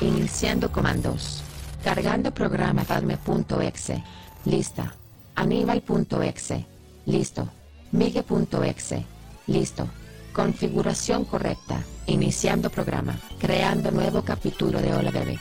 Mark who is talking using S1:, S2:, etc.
S1: Iniciando comandos. Cargando programa Padme.exe. Lista. Aníbal.exe. Listo. Migue.exe. Listo. Configuración correcta. Iniciando programa. Creando nuevo capítulo de Hola Bebé.